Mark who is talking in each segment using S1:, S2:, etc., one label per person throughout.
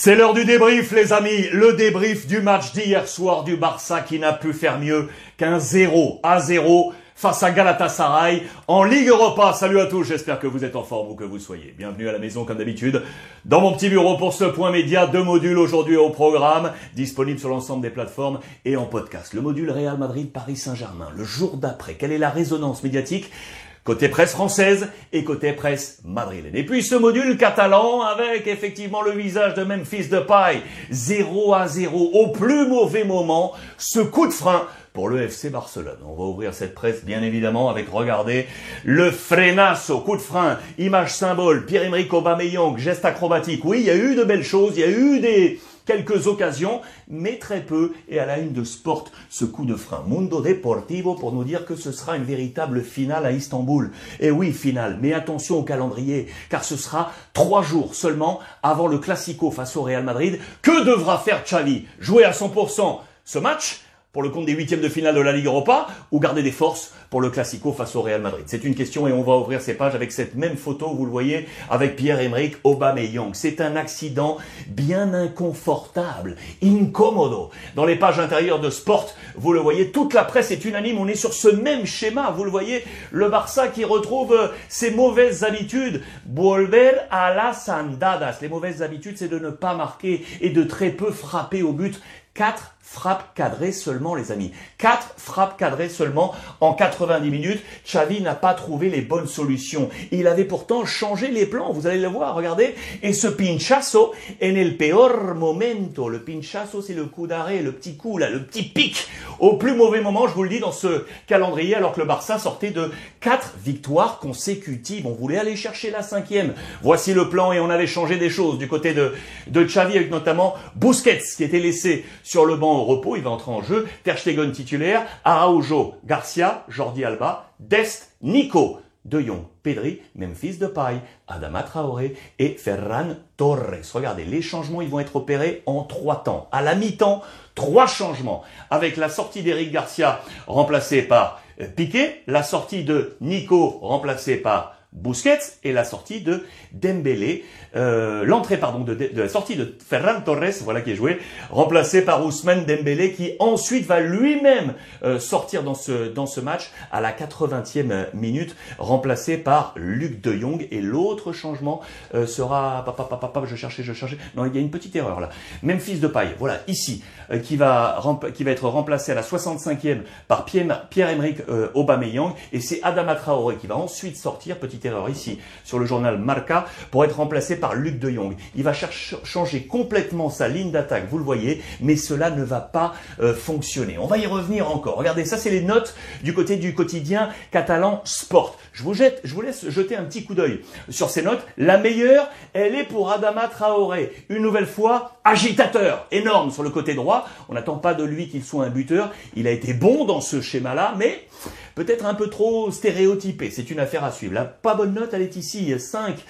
S1: C'est l'heure du débrief, les amis. Le débrief du match d'hier soir du Barça qui n'a pu faire mieux qu'un 0 à 0 face à Galatasaray en Ligue Europa. Salut à tous, j'espère que vous êtes en forme ou que vous soyez. Bienvenue à la maison comme d'habitude. Dans mon petit bureau pour ce point média, deux modules aujourd'hui au programme, disponibles sur l'ensemble des plateformes et en podcast. Le module Real Madrid-Paris Saint-Germain, le jour d'après. Quelle est la résonance médiatique côté presse française et côté presse madrilène. Et puis ce module catalan avec effectivement le visage de Memphis de paille, 0 à 0 au plus mauvais moment, ce coup de frein pour le FC Barcelone. On va ouvrir cette presse bien évidemment avec, regardez, le frenasso, coup de frein, image symbole, Pierre-Emerick Aubameyang, geste acrobatique. Oui, il y a eu de belles choses, il y a eu des quelques occasions, mais très peu. Et à la une de Sport, ce coup de frein. Mundo Deportivo pour nous dire que ce sera une véritable finale à Istanbul. Et oui, finale. Mais attention au calendrier, car ce sera trois jours seulement avant le Classico face au Real Madrid. Que devra faire Xavi? Jouer à 100% ce match pour le compte des huitièmes de finale de la Ligue Europa ou garder des forces pour le Classico face au Real Madrid C'est une question et on va ouvrir ces pages avec cette même photo, vous le voyez, avec Pierre-Emerick Aubameyang. C'est un accident bien inconfortable, incommodo. Dans les pages intérieures de Sport, vous le voyez, toute la presse est unanime, on est sur ce même schéma, vous le voyez, le Barça qui retrouve euh, ses mauvaises habitudes, volver a las andadas. Les mauvaises habitudes, c'est de ne pas marquer et de très peu frapper au but. Quatre frappes cadrées seulement, les amis. Quatre frappes cadrées seulement en 90 minutes. Xavi n'a pas trouvé les bonnes solutions. Il avait pourtant changé les plans. Vous allez le voir, regardez. Et ce pinchazo en el peor momento. Le pinchazo, c'est le coup d'arrêt, le petit coup, là, le petit pic. Au plus mauvais moment, je vous le dis, dans ce calendrier, alors que le Barça sortait de quatre victoires consécutives. On voulait aller chercher la cinquième. Voici le plan et on avait changé des choses du côté de, de Xavi avec notamment Busquets qui était laissé sur le banc repos, il va entrer en jeu. Ter Stegen titulaire, Araujo, Garcia, Jordi Alba, Dest, Nico, De Jong, Pedri, Memphis Depay, Adama Traoré et Ferran Torres. Regardez, les changements, ils vont être opérés en trois temps. À la mi-temps, trois changements. Avec la sortie d'Eric Garcia remplacé par euh, Piqué, la sortie de Nico remplacé par Busquets et la sortie de Dembélé, euh, l'entrée pardon de, la sortie de Ferran Torres, voilà qui est joué, remplacé par Ousmane Dembélé qui ensuite va lui-même euh, sortir dans ce dans ce match à la 80e minute, remplacé par Luc De Jong. Et l'autre changement euh, sera je cherchais je cherchais. Non il y a une petite erreur là. Memphis de paille, voilà ici euh, qui va qui va être remplacé à la 65e par Pierre-Emerick euh, Aubameyang. Et c'est Adama Traoré qui va ensuite sortir ici sur le journal Marca pour être remplacé par Luc de Jong. Il va changer complètement sa ligne d'attaque, vous le voyez, mais cela ne va pas euh, fonctionner. On va y revenir encore. Regardez, ça c'est les notes du côté du quotidien catalan Sport. Je vous, jette, je vous laisse jeter un petit coup d'œil sur ces notes. La meilleure, elle est pour Adama Traoré. Une nouvelle fois, agitateur, énorme sur le côté droit. On n'attend pas de lui qu'il soit un buteur. Il a été bon dans ce schéma-là, mais peut-être un peu trop stéréotypé. C'est une affaire à suivre. La pas bonne note, elle est ici, 5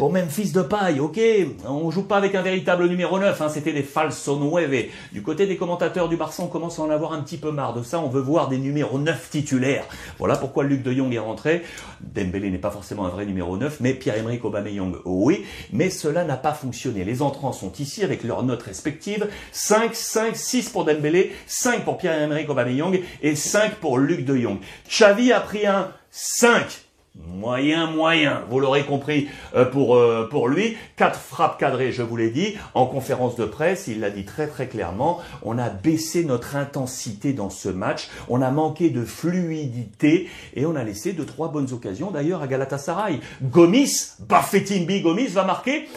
S1: pour Memphis de paille, ok, on joue pas avec un véritable numéro 9, hein, c'était des falso nueve. Du côté des commentateurs du Barça, on commence à en avoir un petit peu marre de ça, on veut voir des numéros 9 titulaires. Voilà pourquoi Luc de Jong est rentré. Dembélé n'est pas forcément un vrai numéro 9, mais Pierre-Emerick Aubameyang, oui, mais cela n'a pas fonctionné. Les entrants sont ici avec leurs notes respectives, 5, 5, 6 pour Dembélé, 5 pour Pierre-Emerick Aubameyang et 5 pour Luc de Jong. Xavi a pris un 5 moyen, moyen, vous l'aurez compris euh, pour, euh, pour lui. Quatre frappes cadrées, je vous l'ai dit. En conférence de presse, il l'a dit très très clairement, on a baissé notre intensité dans ce match, on a manqué de fluidité et on a laissé deux, trois bonnes occasions d'ailleurs à Galatasaray. Gomis, Bafetimbi Gomis va marquer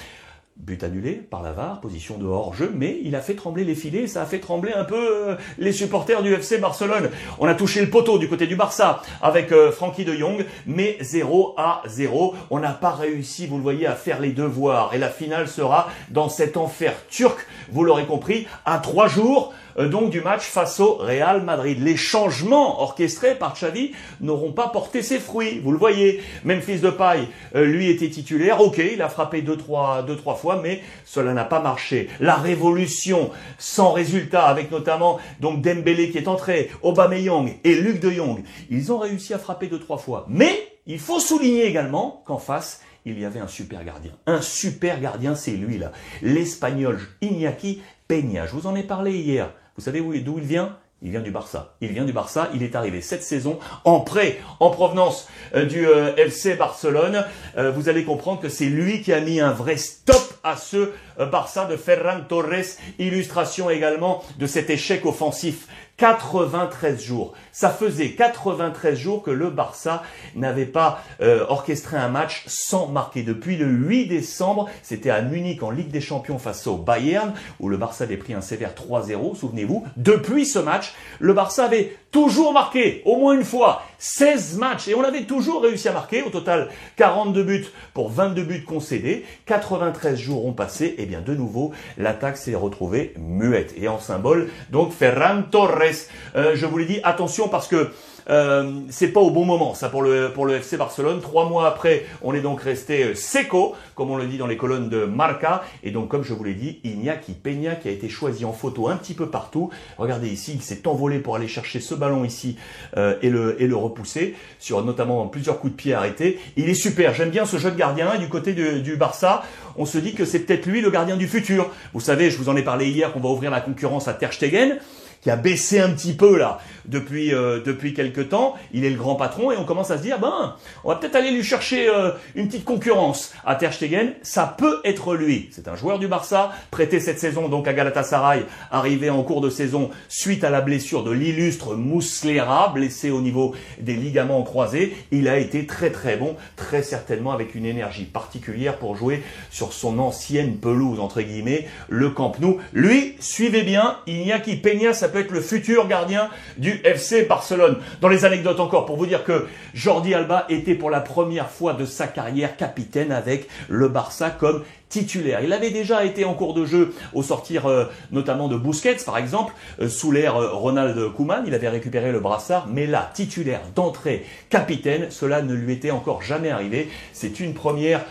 S1: But annulé par la VAR, position de hors-jeu, mais il a fait trembler les filets, ça a fait trembler un peu euh, les supporters du FC Barcelone. On a touché le poteau du côté du Barça avec euh, Frankie de Jong, mais 0 à 0. On n'a pas réussi, vous le voyez, à faire les devoirs. Et la finale sera dans cet enfer turc, vous l'aurez compris, à trois jours donc du match face au Real Madrid. Les changements orchestrés par Xavi n'auront pas porté ses fruits, vous le voyez. Memphis de paille, euh, lui était titulaire, ok, il a frappé deux trois, deux, trois fois, mais cela n'a pas marché. La révolution sans résultat, avec notamment donc Dembélé qui est entré, Aubameyang et Luc de Jong, ils ont réussi à frapper deux trois fois. Mais il faut souligner également qu'en face, il y avait un super gardien. Un super gardien, c'est lui là. L'espagnol Iñaki Peña. Je vous en ai parlé hier. Vous savez d'où il vient? Il vient du Barça. Il vient du Barça. Il est arrivé cette saison en prêt, en provenance euh, du euh, FC Barcelone. Euh, vous allez comprendre que c'est lui qui a mis un vrai stop à ce Barça de Ferran Torres. Illustration également de cet échec offensif 93 jours. Ça faisait 93 jours que le Barça n'avait pas euh, orchestré un match sans marquer. Depuis le 8 décembre, c'était à Munich en Ligue des Champions face au Bayern, où le Barça avait pris un sévère 3-0, souvenez-vous. Depuis ce match, le Barça avait toujours marqué, au moins une fois, 16 matchs, et on avait toujours réussi à marquer. Au total, 42 buts pour 22 buts concédés. 93 jours ont passé, et bien de nouveau, l'attaque s'est retrouvée muette. Et en symbole, donc Ferran Torres euh, je vous l'ai dit, attention parce que euh, c'est pas au bon moment, ça pour le FC Barcelone. Trois mois après, on est donc resté euh, seco, comme on le dit dans les colonnes de Marca. Et donc, comme je vous l'ai dit, Iñaki Peña qui a été choisi en photo un petit peu partout. Regardez ici, il s'est envolé pour aller chercher ce ballon ici et le et le repousser sur notamment plusieurs coups de pied arrêtés. Il est super. J'aime bien ce jeune gardien. du côté du Barça, on se dit que c'est peut-être lui le gardien du futur. Vous savez, je vous en ai parlé hier qu'on va ouvrir la concurrence à Ter Stegen qui a baissé un petit peu là depuis euh, depuis quelques temps. Il est le grand patron et on commence à se dire ben on va peut-être aller lui chercher euh, une petite concurrence à Ter Stegen. Ça peut être lui. C'est un joueur du Barça prêté cette saison donc à Galatasaray, arrivé en cours de saison suite à la blessure de l'illustre Mouslera, blessé au niveau des ligaments croisés. Il a été très très bon, très certainement avec une énergie particulière pour jouer sur son ancienne pelouse entre guillemets, le Camp Nou. Lui, suivez bien, Iñaki Peña, peut être le futur gardien du FC Barcelone. Dans les anecdotes encore, pour vous dire que Jordi Alba était pour la première fois de sa carrière capitaine avec le Barça comme Il avait déjà été en cours de jeu au sortir euh, notamment de Busquets par exemple, euh, sous l'ère euh, Ronald Koeman, il avait récupéré le brassard, mais là, titulaire d'entrée, capitaine, cela ne lui était encore jamais arrivé. C'est une première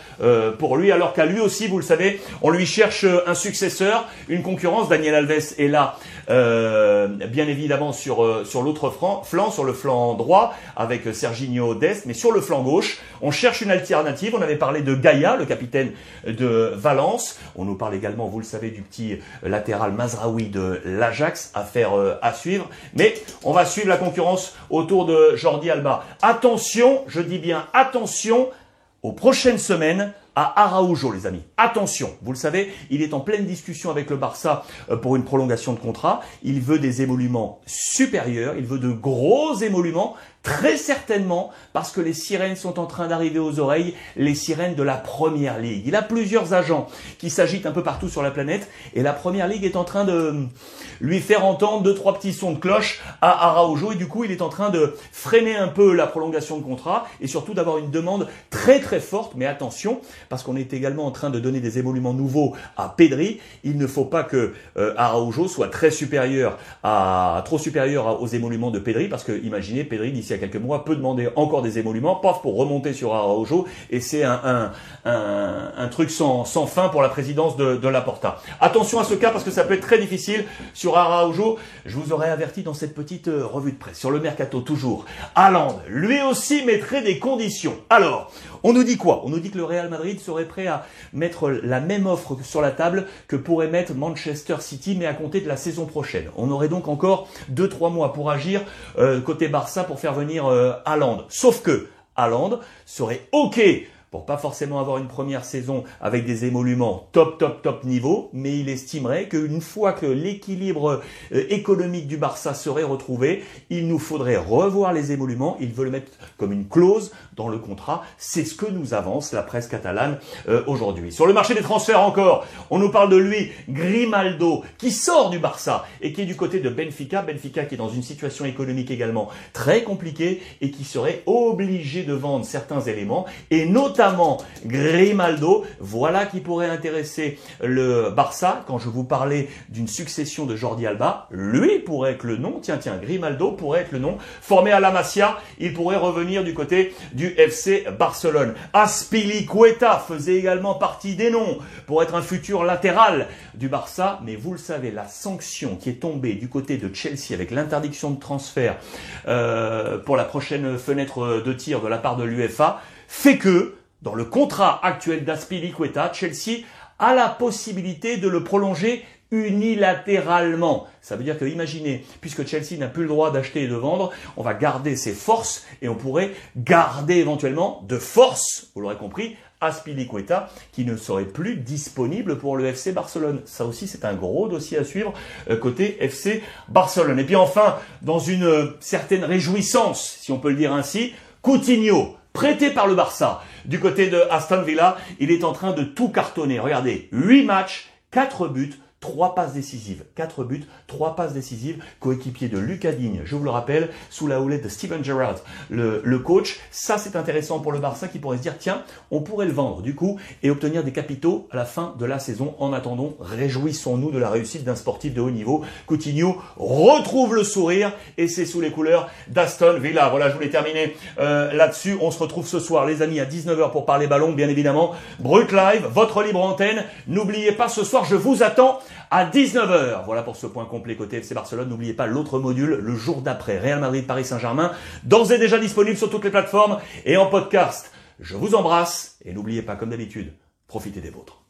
S1: pour lui, alors qu'à lui aussi, vous le savez, on lui cherche un successeur, une concurrence. Daniel Alves est là, bien évidemment sur sur l'autre flanc, sur le flanc droit, avec Serginho Dest, mais sur le flanc gauche, on cherche une alternative. On avait parlé de Gaïa, le capitaine de Valence. On nous parle également, vous le savez, du petit latéral Mazraoui de l'Ajax, affaire euh, à suivre. Mais on va suivre la concurrence autour de Jordi Alba. Attention, je dis bien attention aux prochaines semaines à Araujo, les amis. Attention, vous le savez, il est en pleine discussion avec le Barça euh, pour une prolongation de contrat. Il veut des émoluments supérieurs, il veut de gros émoluments Très certainement parce que les sirènes sont en train d'arriver aux oreilles, les sirènes de la Première Ligue. Il a plusieurs agents qui s'agitent un peu partout sur la planète et la Première Ligue est en train de lui faire entendre deux trois petits sons de cloche à Araujo et du coup il est en train de freiner un peu la prolongation de contrat et surtout d'avoir une demande très très forte. Mais attention parce qu'on est également en train de donner des évoluements nouveaux à Pedri. Il ne faut pas que euh, Araujo soit très supérieur à trop supérieur aux émoluments de Pedri parce que imaginez Pedri d'ici il y a quelques mois, peut demander encore des émoluments, paf, pour remonter sur Araujo, et c'est un, truc sans, fin pour la présidence de, de Laporta. Attention à ce cas parce que ça peut être très difficile sur Araujo. Je vous aurais averti dans cette petite euh, revue de presse. Sur le mercato, toujours. Haaland, lui aussi mettrait des conditions. Alors, on nous dit quoi? On nous dit que le Real Madrid serait prêt à mettre la même offre sur la table que pourrait mettre Manchester City, mais à compter de la saison prochaine. On aurait donc encore 2-3 mois pour agir euh, côté Barça pour faire venir euh. Sauf que Haaland serait OK pour pas forcément avoir une première saison avec des émoluments top, top, top niveau, mais il estimerait qu'une fois que l'équilibre euh, économique du Barça serait retrouvé, il nous faudrait revoir les émoluments. Il veut le mettre comme une clause dans le contrat. C'est ce que nous avance la presse catalane euh, aujourd'hui. Sur le marché des transferts encore, on nous parle de lui, Grimaldo, qui sort du Barça et qui est du côté de Benfica. Benfica qui est dans une situation économique également très compliquée et qui serait obligé de vendre certains éléments et notamment Grimaldo. Voilà qui pourrait intéresser le Barça. Quand je vous parlais d'une succession de Jordi Alba, lui pourrait être le nom. Tiens, tiens, Grimaldo pourrait être le nom. Formé à la Masia, il pourrait revenir du côté du FC Barcelone. Aspilicueta faisait également partie des noms pour être un futur latéral du Barça. Mais vous le savez, la sanction qui est tombée du côté de Chelsea avec l'interdiction de transfert euh, pour la prochaine fenêtre de tir de la part de l'UFA fait que dans le contrat actuel d'Aspilicueta, Chelsea a la possibilité de le prolonger unilatéralement. Ça veut dire que, imaginez, puisque Chelsea n'a plus le droit d'acheter et de vendre, on va garder ses forces et on pourrait garder éventuellement de force, vous l'aurez compris, Aspilicueta, qui ne serait plus disponible pour le FC Barcelone. Ça aussi, c'est un gros dossier à suivre euh, côté FC Barcelone. Et puis enfin, dans une euh, certaine réjouissance, si on peut le dire ainsi, Coutinho, prêté par le Barça, du côté de Aston Villa, il est en train de tout cartonner. Regardez, 8 matchs, 4 buts, Trois passes décisives, quatre buts, trois passes décisives, coéquipier de Lucas Digne, je vous le rappelle, sous la houlette de Steven Gerrard, le, coach. Ça, c'est intéressant pour le Barça qui pourrait se dire, tiens, on pourrait le vendre du coup et obtenir des capitaux à la fin de la saison. En attendant, réjouissons-nous de la réussite d'un sportif de haut niveau. Coutinho retrouve le sourire et c'est sous les couleurs d'Aston Villa. Voilà, je voulais terminer euh, là-dessus. On se retrouve ce soir, les amis, à 19h pour parler ballon, bien évidemment. Brut Live, votre libre antenne. N'oubliez pas, ce soir, je vous attends à 19h. Voilà pour ce point complet côté FC Barcelone. N'oubliez pas l'autre module, le jour d'après, Real Madrid, Paris Saint-Germain, d'ores et déjà disponible sur toutes les plateformes et en podcast. Je vous embrasse et n'oubliez pas, comme d'habitude, profitez des vôtres.